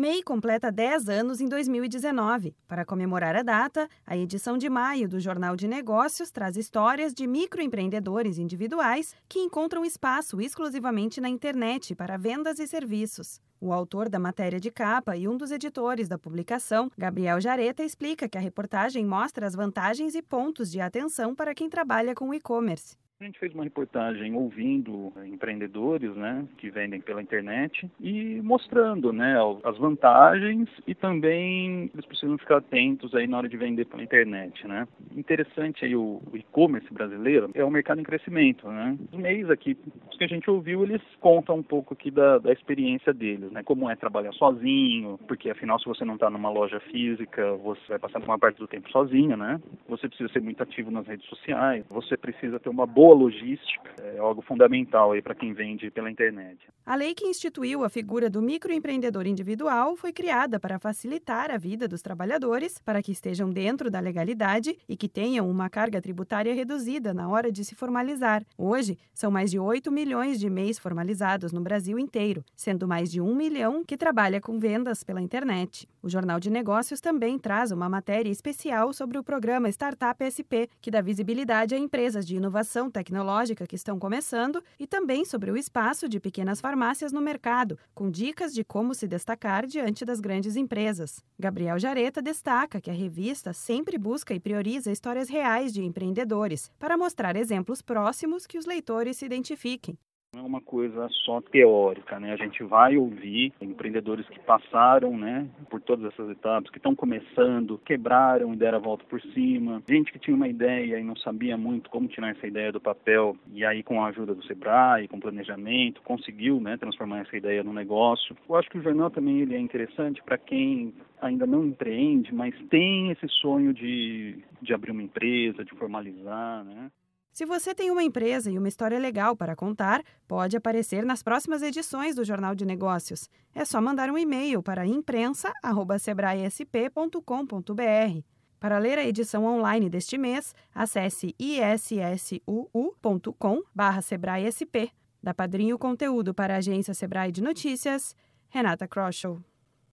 MEI completa 10 anos em 2019. Para comemorar a data, a edição de maio do Jornal de Negócios traz histórias de microempreendedores individuais que encontram espaço exclusivamente na internet para vendas e serviços. O autor da matéria de capa e um dos editores da publicação, Gabriel Jareta, explica que a reportagem mostra as vantagens e pontos de atenção para quem trabalha com e-commerce. A gente fez uma reportagem ouvindo empreendedores, né, que vendem pela internet e mostrando, né, as vantagens e também eles precisam ficar atentos aí na hora de vender pela internet, né. Interessante aí o, e-commerce brasileiro é um mercado em crescimento, né. Os meios aqui, que a gente ouviu, eles contam um pouco aqui da, da experiência deles, né, como é trabalhar sozinho, porque afinal se você não está numa loja física, você vai passar uma parte do tempo sozinho, né. Você precisa ser muito ativo nas redes sociais, você precisa ter uma boa logística é algo fundamental aí para quem vende pela internet. A lei que instituiu a figura do microempreendedor individual foi criada para facilitar a vida dos trabalhadores, para que estejam dentro da legalidade e que tenham uma carga tributária reduzida na hora de se formalizar. Hoje, são mais de 8 milhões de MEIs formalizados no Brasil inteiro, sendo mais de 1 milhão que trabalha com vendas pela internet. O Jornal de Negócios também traz uma matéria especial sobre o programa Startup SP, que dá visibilidade a empresas de inovação tecnológica que estão começando e também sobre o espaço de pequenas farmácias no mercado, com dicas de como se destacar diante das grandes empresas. Gabriel Jareta destaca que a revista sempre busca e prioriza histórias reais de empreendedores, para mostrar exemplos próximos que os leitores se identifiquem. Não é uma coisa só teórica, né? A gente vai ouvir empreendedores que passaram, né, por todas essas etapas, que estão começando, quebraram e deram a volta por cima. Gente que tinha uma ideia e não sabia muito como tirar essa ideia do papel e aí com a ajuda do Sebrae, com planejamento, conseguiu, né, transformar essa ideia num negócio. Eu acho que o jornal também ele é interessante para quem ainda não empreende, mas tem esse sonho de, de abrir uma empresa, de formalizar, né? Se você tem uma empresa e uma história legal para contar, pode aparecer nas próximas edições do Jornal de Negócios. É só mandar um e-mail para imprensa@sebraesp.com.br. Para ler a edição online deste mês, acesse issuu.com/sebraesp. Da Padrinho Conteúdo para a agência Sebrae de Notícias, Renata Kroschel.